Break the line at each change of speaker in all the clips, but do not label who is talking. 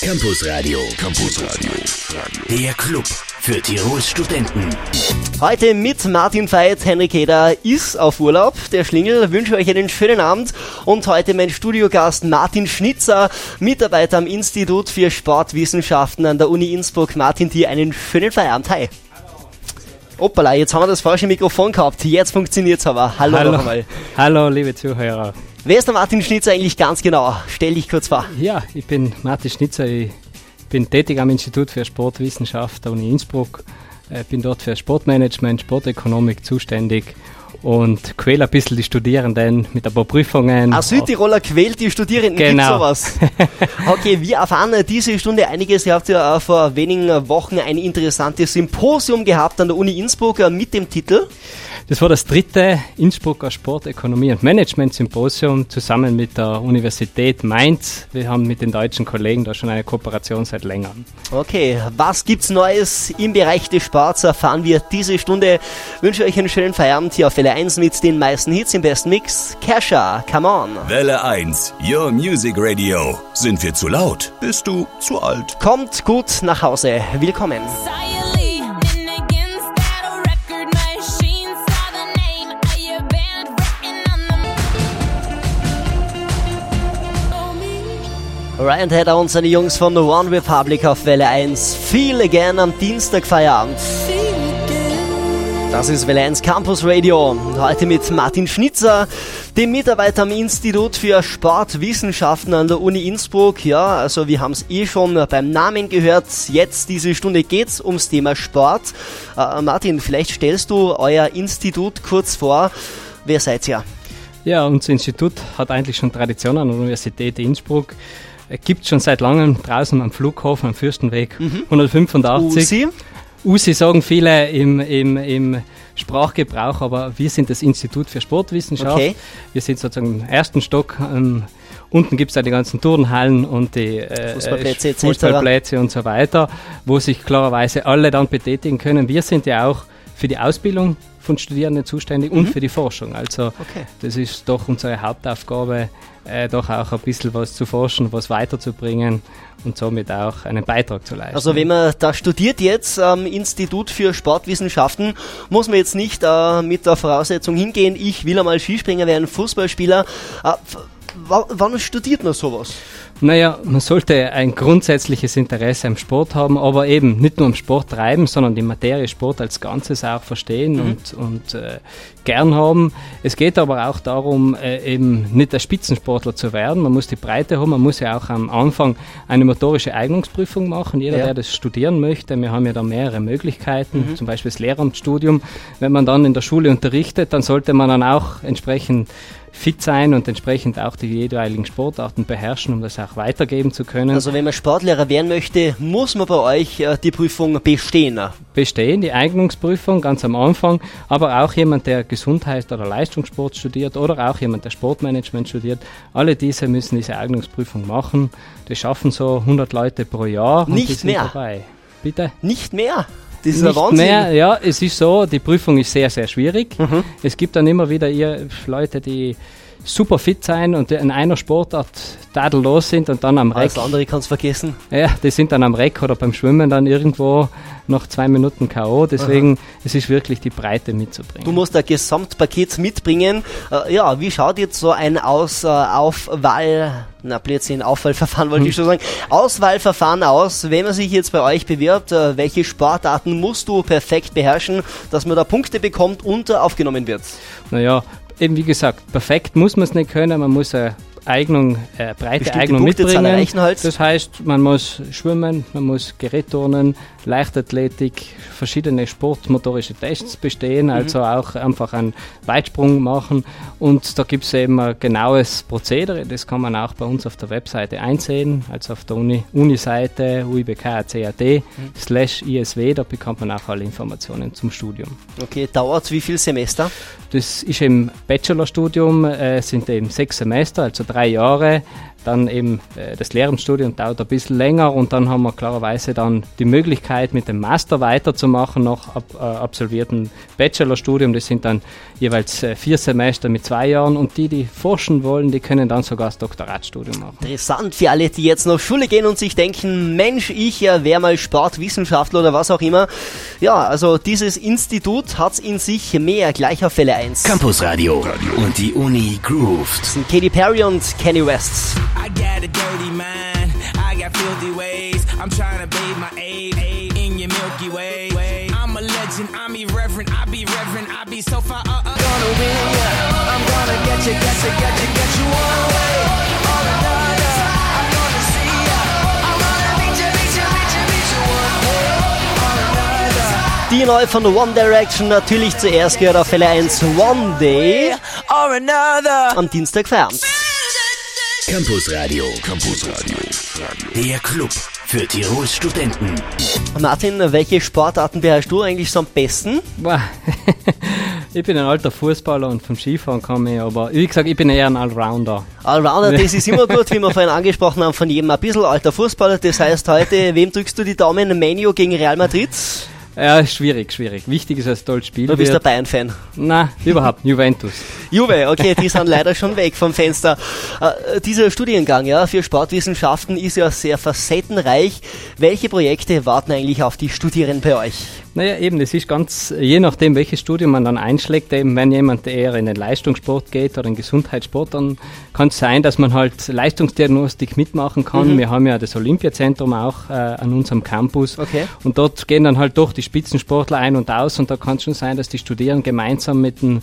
Campus Radio. Campus Radio. Der Club für Tirols Studenten.
Heute mit Martin Veit, Henrik Eder ist auf Urlaub. Der Schlingel wünsche euch einen schönen Abend und heute mein Studiogast Martin Schnitzer, Mitarbeiter am Institut für Sportwissenschaften an der Uni Innsbruck. Martin, dir einen schönen Feierabend. Hi. Hoppala, jetzt haben wir das falsche Mikrofon gehabt. Jetzt funktioniert es aber. Hallo,
Hallo.
noch einmal.
Hallo, liebe Zuhörer.
Wer ist der Martin Schnitzer eigentlich ganz genau? Stell dich kurz vor.
Ja, ich bin Martin Schnitzer. Ich bin tätig am Institut für Sportwissenschaft der Uni Innsbruck. Ich bin dort für Sportmanagement, Sportökonomik zuständig und quäle ein bisschen die Studierenden mit ein paar Prüfungen.
Ein Südtiroler quält die Studierenden,
Genau.
sowas? Okay, wir erfahren äh, diese Stunde einiges. Ihr habt ja äh, vor wenigen Wochen ein interessantes Symposium gehabt an der Uni Innsbruck äh, mit dem Titel
Das war das dritte Innsbrucker Sportökonomie und Management Symposium zusammen mit der Universität Mainz. Wir haben mit den deutschen Kollegen da schon eine Kooperation seit längerem.
Okay, was gibt's Neues im Bereich des Sports? Erfahren wir diese Stunde. Wünsche euch einen schönen Feierabend hier auf Welle 1 mit den meisten Hits im besten Mix. Kesha, come on.
Welle 1. Your Music Radio. Sind wir zu laut? Bist du zu alt?
Kommt gut nach Hause. Willkommen.
Silently
Ryan Tedder und seine Jungs von The One Republic auf Welle 1. Feel Again am Dienstag Feierabend. Das ist Welle 1 Campus Radio. Heute mit Martin Schnitzer, dem Mitarbeiter am Institut für Sportwissenschaften an der Uni Innsbruck. Ja, also wir haben es eh schon beim Namen gehört. Jetzt diese Stunde geht's ums Thema Sport. Äh, Martin, vielleicht stellst du euer Institut kurz vor. Wer seid ihr?
Ja, unser Institut hat eigentlich schon Tradition an der Universität Innsbruck. Gibt schon seit langem draußen am Flughafen am Fürstenweg 185.
Usi?
USI sagen viele im, im, im Sprachgebrauch, aber wir sind das Institut für Sportwissenschaft.
Okay.
Wir sind sozusagen im ersten Stock. Ähm, unten gibt es ja die ganzen Turnhallen und die äh,
Fußballplätze.
Fußballplätze und so weiter, wo sich klarerweise alle dann betätigen können. Wir sind ja auch für die Ausbildung von Studierenden zuständig und für die Forschung. Also
Mhm. Okay.
das ist doch unsere Hauptaufgabe, äh, doch auch ein bisschen was zu forschen, was weiterzubringen und somit auch einen Beitrag zu leisten.
Also wenn man da studiert jetzt am Institut für Sportwissenschaften, muss man jetzt nicht äh, mit der Voraussetzung hingehen, ich will einmal Skispringer werden, Fußballspieler. Äh, wann studiert man sowas?
Naja, man sollte ein grundsätzliches Interesse am Sport haben, aber eben nicht nur am Sport treiben, sondern die Materie Sport als Ganzes auch verstehen und, und äh, gern haben. Es geht aber auch darum, äh, eben nicht der Spitzensportler zu werden. Man muss die Breite haben, man muss ja auch am Anfang eine motorische Eignungsprüfung machen. Jeder,
Ja.
der das studieren möchte, wir haben ja da mehrere Möglichkeiten, zum Beispiel das Lehramtsstudium. Wenn man dann in der Schule unterrichtet, dann sollte man dann auch entsprechend fit sein und entsprechend auch die jeweiligen Sportarten beherrschen, um das auch weitergeben zu können.
Also wenn man Sportlehrer werden möchte, muss man bei euch äh, die Prüfung bestehen.
bestehen, die Eignungsprüfung ganz am Anfang, aber auch jemand, der Gesundheit oder Leistungssport studiert oder auch jemand, der Sportmanagement studiert, alle diese müssen diese Eignungsprüfung machen. Das schaffen so 100 Leute pro Jahr. und
Nicht mehr?
Dabei. Bitte?
Nicht mehr. Das ist
Nicht
Wahnsinn.
mehr, ja, es ist so, die Prüfung ist sehr, sehr schwierig.
Mhm.
Es gibt dann immer wieder ihr Leute, die super fit sein und in einer Sportart tadellos sind und dann am Reck
Alles andere kannst vergessen.
ja, die sind dann am Reck oder beim Schwimmen dann irgendwo nach zwei Minuten K.O. Deswegen es ist wirklich die Breite mitzubringen.
Du musst ein Gesamtpaket mitbringen. Äh, ja, wie schaut jetzt so ein Aus, äh, Aufwahl, na Blödsinn, Aufwahlverfahren wollte ich schon sagen, Auswahlverfahren aus, wenn man sich jetzt bei euch bewirbt, äh, welche Sportarten musst du perfekt beherrschen, dass man da Punkte bekommt und äh, aufgenommen wird?
Naja, eben wie gesagt, perfekt muss man es nicht können, man muss eine Eignung, äh, breite
Bestimmte
Eignung
Punktezahl
mitbringen.
halt.
Das heißt, man muss schwimmen, man muss Gerätturnen, Leichtathletik, verschiedene sportmotorische Tests
Mhm.
bestehen, also auch einfach einen Weitsprung machen. Und da gibt es eben ein genaues Prozedere, das kann man auch bei uns auf der Webseite einsehen, also auf der Uni- Uni-Seite uibk.cat
Mhm.
slash isw, da bekommt man auch alle Informationen zum Studium.
Okay, dauert wie viel Semester?
Das ist im Bachelorstudium, äh, sind eben sechs Semester, also drei drei Jahre. Dann eben äh, das Lehramtsstudium dauert ein bisschen länger und dann haben wir klarerweise dann die Möglichkeit, mit dem Master weiterzumachen, nach ab, äh, absolvierten Bachelorstudium. Das sind dann jeweils äh, vier Semester mit zwei Jahren und die, die forschen wollen, die können dann sogar das Doktoratstudium machen.
Interessant für alle, die jetzt noch Schule gehen und sich denken, Mensch, ich ja wäre mal Sportwissenschaftler oder was auch immer. Ja, also dieses Institut hat in sich mehr gleich auf Fälle 1.
Campusradio und die Uni grooved.
Katy Perry und Kanye West.
I got a dirty mind. Got filthy ways. I'm trying to bathe my aid, in your Milky Way. I'm a legend. I'm irreverent. I be reverent. I be so far. Uh, uh. Gonna win ya. I'm gonna get you, get you, get you, get you one way or another. I'm gonna see ya. I'm gonna beat you, beat you, beat you, beat you one way or another.
Die neu von One Direction natürlich zuerst gehört auf Fälle 1 One Day
Or another.
am Dienstag Feierabend.
Campusradio. Campusradio. Der Club für Tirols Studenten.
Martin, welche Sportarten beherrschst du eigentlich so am besten?
Boah. ich bin ein alter Fußballer und vom Skifahren komme ich, aber wie gesagt, ich bin eher ein Allrounder.
Allrounder, das ist immer gut, wie wir vorhin angesprochen haben, von jedem ein bisschen alter Fußballer. Das heißt heute, wem drückst du die Daumen? Menu gegen Real Madrid?
Ja, schwierig, schwierig. Wichtig ist, dass es tolles Spiel
Du bist der
wird.
Bayern-Fan.
Nein, überhaupt, Juventus.
Juve, okay, die sind leider schon weg vom Fenster. Äh, dieser Studiengang ja, für Sportwissenschaften ist ja sehr facettenreich. Welche Projekte warten eigentlich auf die Studierenden bei euch?
Naja, eben, das ist ganz, je nachdem, welches Studium man dann einschlägt, eben, wenn jemand eher in den Leistungssport geht oder in den Gesundheitssport, dann kann es sein, dass man halt Leistungsdiagnostik mitmachen kann. Wir haben ja das Olympiazentrum auch äh, an unserem Campus.
Okay.
Und dort gehen dann halt doch die Spitzensportler ein und aus und da kann es schon sein, dass die Studierenden gemeinsam mit den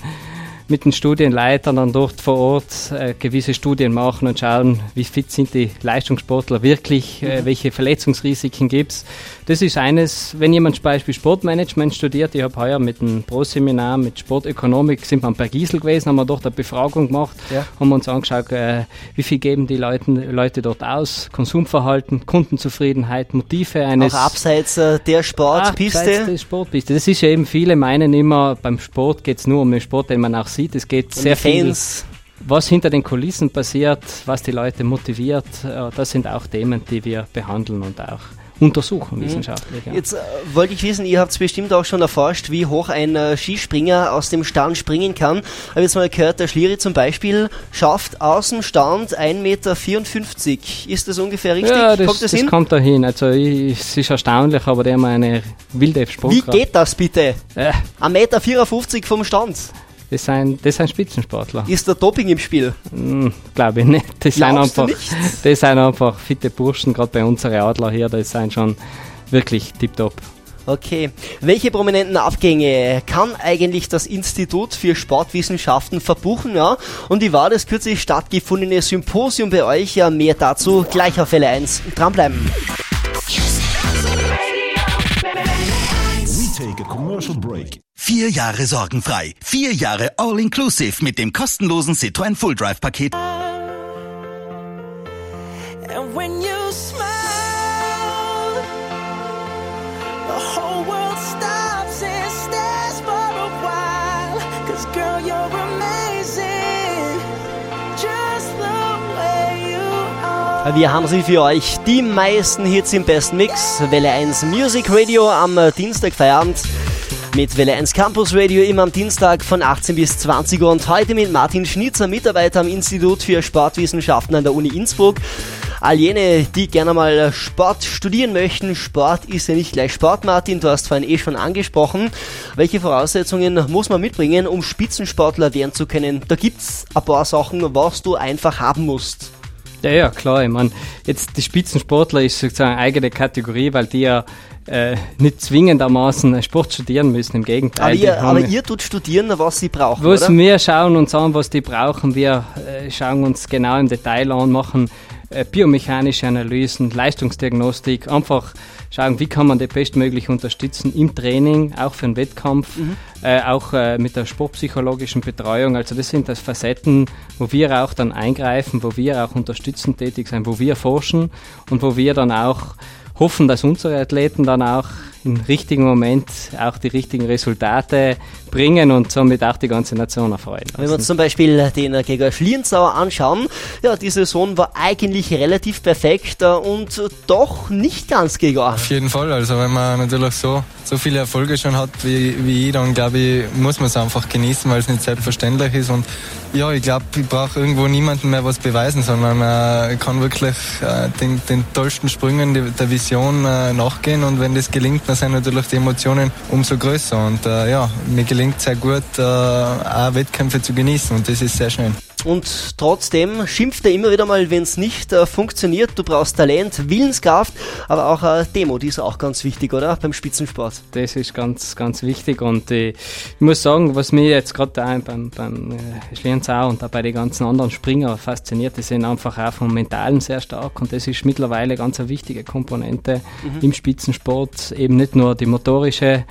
mit den Studienleitern dann dort vor Ort äh, gewisse Studien machen und schauen, wie fit sind die Leistungssportler wirklich, äh, welche Verletzungsrisiken gibt's. Das ist eines, wenn jemand zum Beispiel Sportmanagement studiert, ich habe heuer mit einem Pro-Seminar mit Sportökonomik, sind wir bei Giesel gewesen, haben wir dort eine Befragung gemacht,
Ja.
haben wir uns angeschaut, äh, wie viel geben die Leuten, Leute dort aus, Konsumverhalten, Kundenzufriedenheit, Motive eines...
Auch abseits äh, der Sportpiste.
abseits der Sportpiste. Das ist ja eben, viele meinen immer, beim Sport geht es nur um den Sport, den man auch sieht. Es geht
Und
sehr viel,
Fans.
was hinter den Kulissen passiert, was die Leute motiviert. äh, Das sind auch Themen, die wir behandeln und auch untersuchen wissenschaftlich. Ja.
Mhm. Jetzt äh, wollte ich wissen, ihr habt bestimmt auch schon erforscht, wie hoch ein äh, Skispringer aus dem Stand springen kann. Ich habe jetzt mal gehört, der Schliri zum Beispiel schafft aus dem Stand 1,54 Meter. Ist das ungefähr richtig?
ja, das,
kommt das,
das kommt da hin. Also ich, es ist erstaunlich, aber der hat eine wilde
Wie
Sportkraft.
geht das bitte?
Äh,
1,54 Meter vom Stand.
Das, sind, das sind Spitzensportler.
Ist der Doping im Spiel?
Glaube ich nicht. Das sind,
Glaubst du
einfach,
nicht?
das sind einfach fitte Burschen, gerade bei unseren Adler hier, das sind schon wirklich tipptopp.
Okay. Welche prominenten Abgänge kann eigentlich das Institut für Sportwissenschaften verbuchen? Ja? Und wie war das kürzlich stattgefundene Symposium bei euch? Ja, mehr dazu gleich auf Fälle 1. Dranbleiben.
Take a commercial break.
Vier Jahre sorgenfrei. Vier Jahre all-inclusive mit dem kostenlosen Citroën Full Drive Paket.
And when you smile,
Wir haben sie für euch. Die meisten Hits im besten Mix. Welle 1 Music Radio am Dienstag Feierabend. Mit Welle 1 Campus Radio immer am Dienstag von 18 bis 20 Uhr und heute mit Martin Schnitzer, Mitarbeiter am Institut für Sportwissenschaften an der Uni Innsbruck. All jene, die gerne mal Sport studieren möchten. Sport ist ja nicht gleich Sport, Martin. Du hast vorhin eh schon angesprochen. Welche Voraussetzungen muss man mitbringen, um Spitzensportler werden zu können? Da gibt's ein paar Sachen, was du einfach haben musst.
Ja, ja, klar. Ich meine, jetzt die Spitzensportler ist sozusagen eine eigene Kategorie, weil die ja äh, nicht zwingendermaßen Sport studieren müssen. Im Gegenteil.
Aber ihr, aber ihr tut studieren, was sie brauchen,
was
oder?
wir schauen uns an, was die brauchen. Wir äh, schauen uns genau im Detail an, machen äh, biomechanische Analysen, Leistungsdiagnostik, einfach schauen, wie kann man die bestmöglich unterstützen im Training, auch für den Wettkampf, äh, auch äh, mit der sportpsychologischen Betreuung. Also das sind das Facetten, wo wir auch dann eingreifen, wo wir auch unterstützend tätig sind, wo wir forschen und wo wir dann auch hoffen, dass unsere Athleten dann auch im richtigen Moment auch die richtigen Resultate bringen und somit auch die ganze Nation erfreuen.
Wenn wir uns zum Beispiel den Gregor Schlierenzauer anschauen, ja, die Saison war eigentlich relativ perfekt äh, und doch nicht ganz, Gregor.
Auf jeden Fall. Also wenn man natürlich so, so viele Erfolge schon hat wie, wie ich, dann glaube ich, muss man es einfach genießen, weil es nicht selbstverständlich ist. Und ja, ich glaube, ich brauche irgendwo niemandem mehr was beweisen, sondern äh, kann wirklich äh, den, den tollsten Sprüngen die, der Vision äh, nachgehen. Und wenn das gelingt, dann sind natürlich die Emotionen umso größer. Und äh, ja, mir gelingt sehr gut, äh, auch Wettkämpfe zu genießen. Und das ist sehr schön.
Und trotzdem schimpft er immer wieder mal, wenn es nicht äh, funktioniert. Du brauchst Talent, Willenskraft, aber auch äh, Demo, die ist auch ganz wichtig, oder? Beim Spitzensport.
Das ist ganz, ganz wichtig und äh, ich muss sagen, was mich jetzt gerade beim, beim äh, Schlierenzau und auch bei den ganzen anderen Springer fasziniert, die sind einfach auch vom Mentalen sehr stark und das ist mittlerweile ganz eine wichtige Komponente im Spitzensport, eben nicht nur die motorische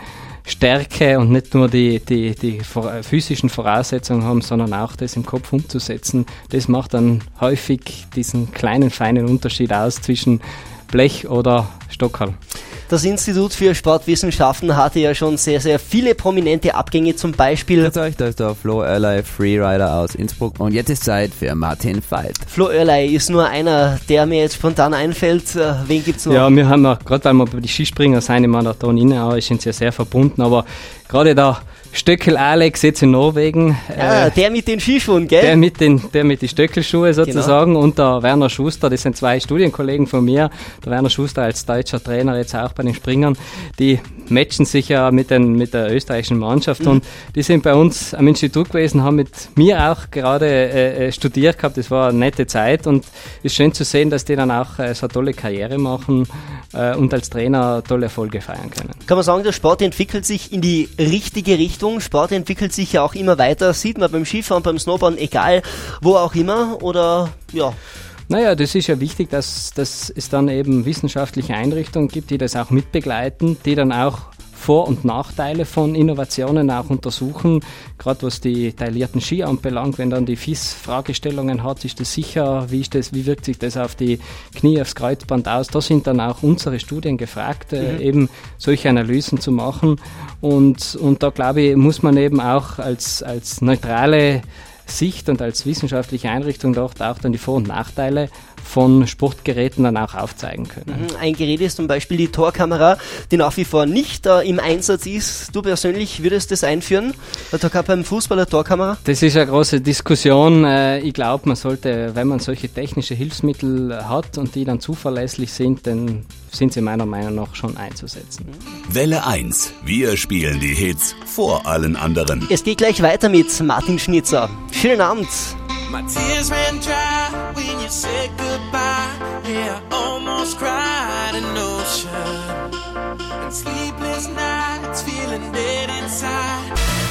Stärke und nicht nur die, die, die physischen Voraussetzungen haben, sondern auch das im Kopf umzusetzen. Das macht dann häufig diesen kleinen, feinen Unterschied aus zwischen Blech oder Stockerl.
Das Institut für Sportwissenschaften hatte ja schon sehr, sehr viele prominente Abgänge, zum Beispiel
Grüß euch, da ist der Flo Early Freerider aus Innsbruck und jetzt ist Zeit für Martin Veit.
Flo Oerlei ist nur einer, der mir jetzt spontan einfällt. Äh, Wen gibt's noch?
Ja, wir haben ja, gerade weil wir bei den Skispringer sind, im Marathon innen, sind sie ja sehr verbunden, aber gerade der Stöckel Alex jetzt in Norwegen,
Ah,
äh,
der mit den Skischuhen, gell?
der mit den, der mit die Stöckelschuhe
Genau.
sozusagen und der Werner Schuster, das sind zwei Studienkollegen von mir. Der Werner Schuster als deutscher Trainer jetzt auch bei den Springern, die matchen sich ja mit, den, mit der österreichischen Mannschaft
Mhm.
und die sind bei uns am Institut gewesen, haben mit mir auch gerade äh, äh, studiert gehabt. Das war eine nette Zeit und ist schön zu sehen, dass die dann auch äh, so eine tolle Karriere machen äh, und als Trainer tolle Erfolge feiern können.
Kann man sagen, der Sport entwickelt sich in die richtige Richtung. Sport entwickelt sich ja auch immer weiter. Sieht man beim Skifahren, beim Snowboarden, egal wo auch immer. Oder ja,
Naja, das ist ja wichtig, dass, dass es dann eben wissenschaftliche Einrichtungen gibt, die das auch mitbegleiten, die dann auch Vor- und Nachteile von Innovationen auch untersuchen. Gerade was die taillierten Ski anbelangt, wenn dann die FIS Fragestellungen hat, ist das sicher, wie, ist das, wie wirkt sich das auf die Knie, aufs Kreuzband aus? Da sind dann auch unsere Studien gefragt, äh, eben solche Analysen zu machen. Und, und da glaube ich, muss man eben auch als, als neutrale Sicht und als wissenschaftliche Einrichtung dort auch dann die Vor- und Nachteile von Sportgeräten dann auch aufzeigen können.
ein Gerät ist zum Beispiel die Torkamera, die nach wie vor nicht äh, im Einsatz ist. Du persönlich würdest das einführen? Beim Fußball eine Torkamera?
Das ist eine große Diskussion. Äh, Ich glaube, man sollte, wenn man solche technische Hilfsmittel hat und die dann zuverlässig sind, dann sind sie meiner Meinung nach schon einzusetzen.
Welle 1. Wir spielen die Hits vor allen anderen.
Es geht gleich weiter mit Martin Schnitzer. Schönen Abend.
My tears ran dry when you said goodbye. Yeah, I almost cried an ocean. And sleepless nights feeling dead inside.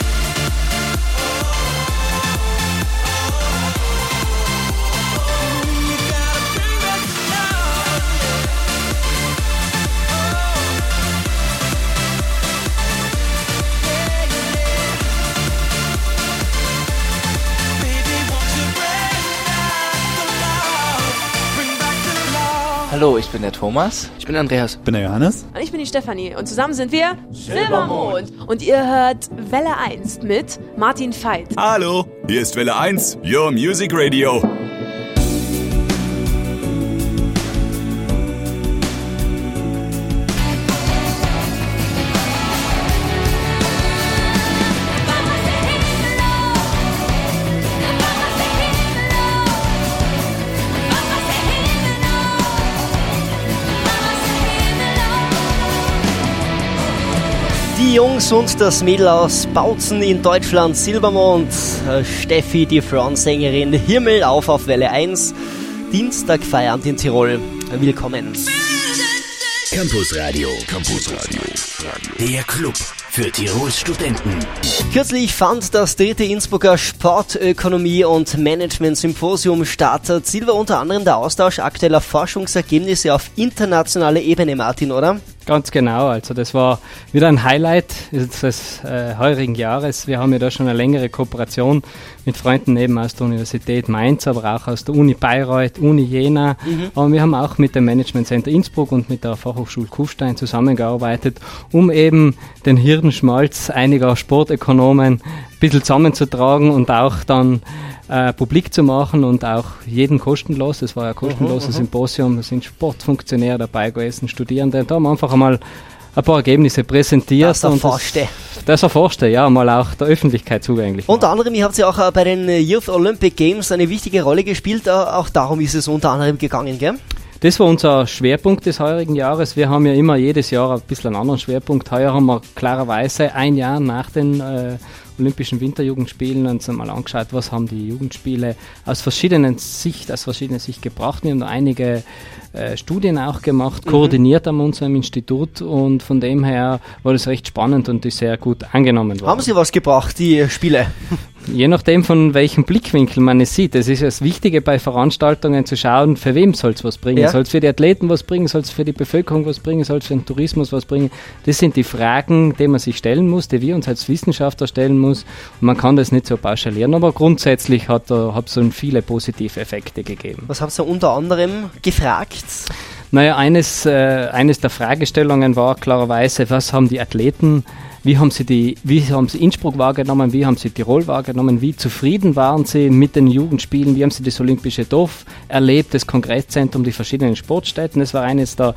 Hallo, ich bin der Thomas.
Ich bin Andreas.
bin der Johannes.
Und ich bin die Stefanie und zusammen sind wir Silbermond. Und ihr hört Welle 1 mit Martin Veit.
Hallo, hier ist Welle 1, Your Music Radio.
Die Jungs und das Mädel aus Bautzen in Deutschland, Silbermond, äh, Steffi, die Frontsängerin, Himmel auf auf Welle 1, Dienstag Feierabend in Tirol. Willkommen.
Campus Radio. Campus Radio. Der Club für Tirols Studenten.
Kürzlich fand das dritte Innsbrucker Sportökonomie- und Management-Symposium statt. Ziel war unter anderem der Austausch aktueller Forschungsergebnisse auf internationaler Ebene, Martin, oder?
Ganz genau, also das war wieder ein Highlight des äh, heurigen Jahres. Wir haben ja da schon eine längere Kooperation mit Freunden eben aus der Universität Mainz, aber auch aus der Uni Bayreuth, Uni Jena. Aber wir haben auch mit dem Management Center Innsbruck und mit der Fachhochschule Kufstein zusammengearbeitet, um eben den Hirnschmalz einiger Sportökonomen ein bisschen zusammenzutragen und auch dann äh, publik zu machen und auch jeden kostenlos. Es war ja ein kostenloses Symposium, da sind Sportfunktionäre dabei gewesen, Studierende. Und da haben wir einfach einmal ein paar Ergebnisse präsentiert.
Das erforschte.
Das, das erforschte, ja, mal auch der Öffentlichkeit zugänglich.
Unter anderem, ihr habt ja auch äh, bei den Youth Olympic Games eine wichtige Rolle gespielt. Äh, Auch darum ist es unter anderem gegangen, gell?
Das war unser Schwerpunkt des heurigen Jahres. Wir haben ja immer jedes Jahr ein bisschen einen anderen Schwerpunkt. Heuer haben wir klarerweise ein Jahr nach den äh, Olympischen Winterjugendspielen uns einmal angeschaut, was haben die Jugendspiele aus verschiedenen Sicht, aus verschiedenen Sicht gebracht. Wir haben da einige äh, Studien auch gemacht, koordiniert an unserem Institut und von dem her war das recht spannend und ist sehr gut angenommen worden.
Haben sie was gebracht, die Spiele?
Je nachdem, von welchem Blickwinkel man es sieht. Es ist das Wichtige bei Veranstaltungen zu schauen, für wem soll es was bringen.
Ja.
Soll es für die Athleten was bringen? Soll es für die Bevölkerung was bringen? Soll es für den Tourismus was bringen? Das sind die Fragen, die man sich stellen muss, die wir uns als Wissenschaftler stellen muss. Und man kann das nicht so pauschalieren, aber grundsätzlich hat es so viele positive Effekte gegeben.
Was habt ihr unter anderem gefragt?
Naja, eines, äh, eines der Fragestellungen war klarerweise, was haben die Athleten, wie haben sie die, wie haben sie Innsbruck wahrgenommen, wie haben sie Tirol wahrgenommen, wie zufrieden waren sie mit den Jugendspielen, wie haben sie das Olympische Dorf erlebt, das Kongresszentrum, die verschiedenen Sportstätten. Das war eines der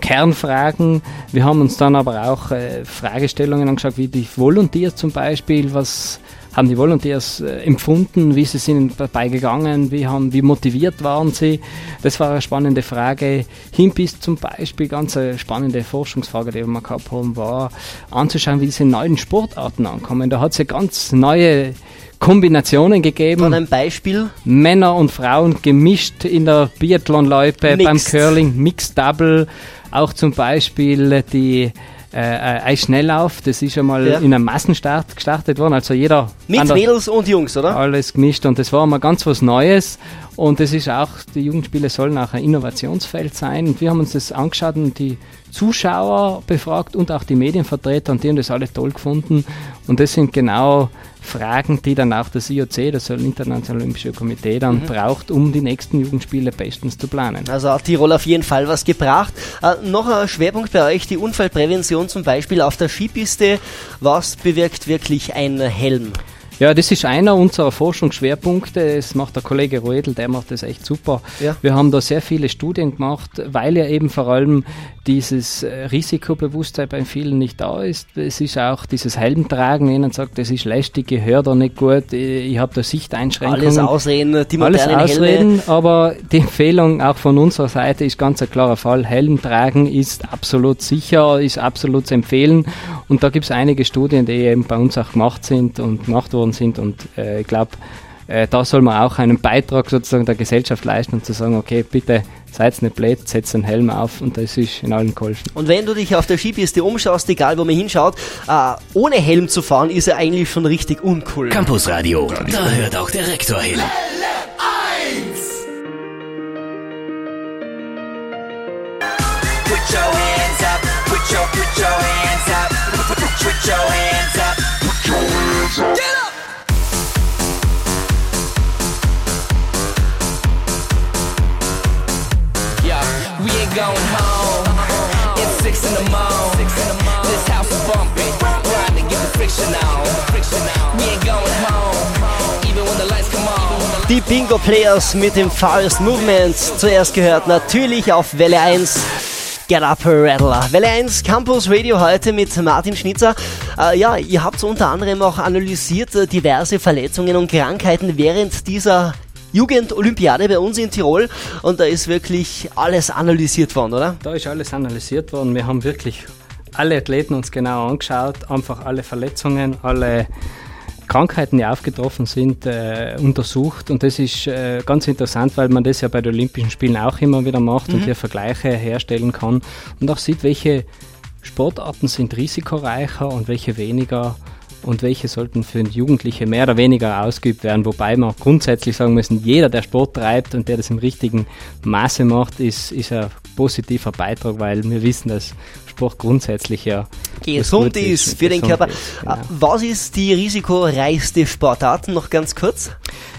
Kernfragen. Wir haben uns dann aber auch äh, Fragestellungen angeschaut, wie die Volunteers zum Beispiel, was haben die Volunteers äh, empfunden, wie sie sind dabei gegangen, wie, haben, wie motiviert waren sie. Das war eine spannende Frage. Hin bis zum Beispiel, ganz eine spannende Forschungsfrage, die wir gehabt haben, war anzuschauen, wie diese neuen Sportarten ankommen. Da hat es ja ganz neue Kombinationen gegeben.
Von einem Beispiel?
Männer und Frauen gemischt in der Biathlon-Loipe, beim. Curling, Mixed Double, auch zum Beispiel die äh, äh, Eisschnelllauf, das ist einmal
Ja.
in einem Massenstart gestartet worden, also jeder
Mit
an der-
Mädels und Jungs, oder?
alles gemischt und das war mal ganz was Neues und das ist auch, die Jugendspiele sollen auch ein Innovationsfeld sein und wir haben uns das angeschaut und die Zuschauer befragt und auch die Medienvertreter und die haben das alle toll gefunden und das sind genau Fragen, die dann auch das IOC, das Internationale Olympische Komitee, dann braucht, um die nächsten Jugendspiele bestens zu planen.
Also hat Tirol auf jeden Fall was gebracht. Äh, noch ein Schwerpunkt bei euch, die Unfallprävention zum Beispiel auf der Skipiste. Was bewirkt wirklich ein Helm?
Ja, das ist einer unserer Forschungsschwerpunkte. Das macht der Kollege Roedel, der macht das echt super.
Ja.
Wir haben da sehr viele Studien gemacht, weil ja eben vor allem dieses äh, Risikobewusstsein bei vielen nicht da ist. Es ist auch dieses Helmtragen, jemand sagt, das ist lästig, ich höre da nicht gut, ich, habe da Sichteinschränkungen.
Alles ausreden, die
Alles
modernen Helme.
ausreden, aber die Empfehlung auch von unserer Seite ist ganz ein klarer Fall. Helm tragen ist absolut sicher, ist absolut zu empfehlen. Und da gibt es einige Studien, die eben bei uns auch gemacht sind und gemacht worden sind. Und äh, ich glaube, äh, da soll man auch einen Beitrag sozusagen der Gesellschaft leisten und zu sagen, okay, bitte seid nicht blöd, setzt einen Helm auf und das ist in allen geholfen.
Und wenn du dich auf der Skipiste umschaust, egal wo man hinschaut, äh, ohne Helm zu fahren, ist ja eigentlich schon richtig uncool.
Campusradio, da hört auch der Rektor hin.
To get the friction on. We ain't going home. Even when the lights come on.
Die Bingo Players mit dem Forest Movement. Zuerst gehört natürlich auf Welle 1. Get Up Rattler. Welle 1 Campus Radio heute mit Martin Schnitzer. Äh, ja, ihr habt unter anderem auch analysiert äh, diverse Verletzungen und Krankheiten während dieser Jugendolympiade bei uns in Tirol und da ist wirklich alles analysiert worden, oder?
Da ist alles analysiert worden. Wir haben wirklich alle Athleten uns genau angeschaut, einfach alle Verletzungen, alle Krankheiten, die aufgetroffen sind, äh, untersucht. Und das ist äh, ganz interessant, weil man das ja bei den Olympischen Spielen auch immer wieder macht und hier Vergleiche herstellen kann und auch sieht, welche Sportarten sind risikoreicher und welche weniger und welche sollten für Jugendliche mehr oder weniger ausgeübt werden. Wobei man grundsätzlich sagen müssen, jeder, der Sport treibt und der das im richtigen Maße macht, ist, ist ein positiver Beitrag, weil wir wissen, dass Sport grundsätzlich ja
Gesund
Gutes
ist für den Körper.
ist, genau.
Äh, Was ist die risikoreichste Sportart? Noch ganz kurz.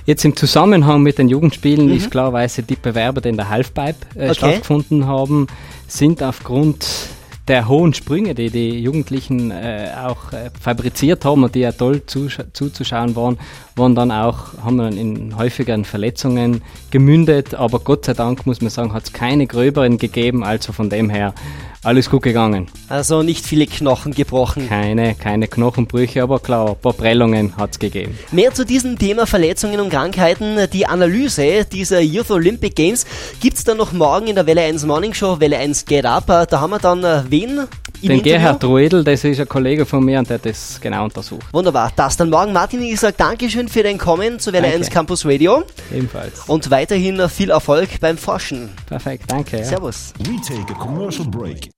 Jetzt im Zusammenhang mit den Jugendspielen ist klarerweise die Bewerber, die in der Halfpipe äh,
Mhm. Okay.
stattgefunden haben, sind aufgrund der hohen Sprünge, die die Jugendlichen äh, auch äh, fabriziert haben und die ja toll zusch- zuzuschauen waren, waren dann auch, haben dann in häufigeren Verletzungen gemündet, aber Gott sei Dank muss man sagen, hat es keine gröberen gegeben, also von dem her alles gut gegangen.
Also nicht viele Knochen gebrochen.
Keine, keine Knochenbrüche, aber klar, ein paar Prellungen hat es gegeben.
Mehr zu diesem Thema Verletzungen und Krankheiten, die Analyse dieser Youth Olympic Games gibt's dann noch morgen in der Welle 1 Morning Show, Welle 1 Get Up. Da haben wir dann äh, wen? Im
Den
Interview?
Gerhard Ruedel, das ist ein Kollege von mir und der hat das genau untersucht.
Wunderbar. Das dann morgen. Martin, ich sage Dankeschön für dein Kommen zu Welle
Danke.
1 Campus Radio
Ebenfalls.
und weiterhin viel Erfolg beim Forschen.
Perfekt, danke. Ja.
Servus.
We take a commercial break.